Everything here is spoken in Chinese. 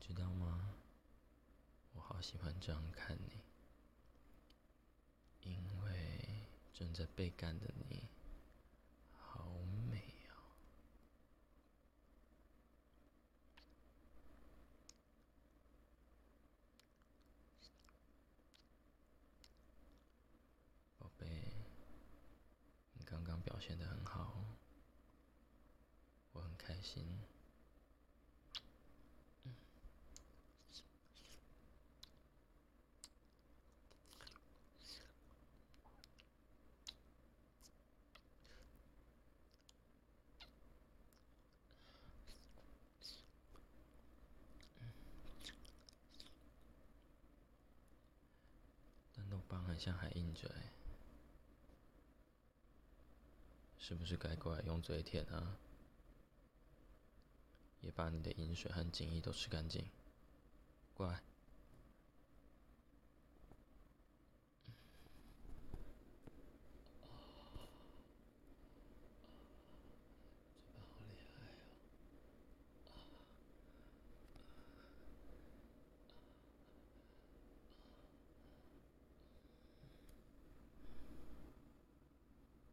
你知道吗？我好喜欢这样看你，因为正在被干的你，好美哦。宝贝，你刚刚表现的很好，我很开心。棒很像还硬着，是不是该过来用嘴舔啊？也把你的饮水和精液都吃干净，乖。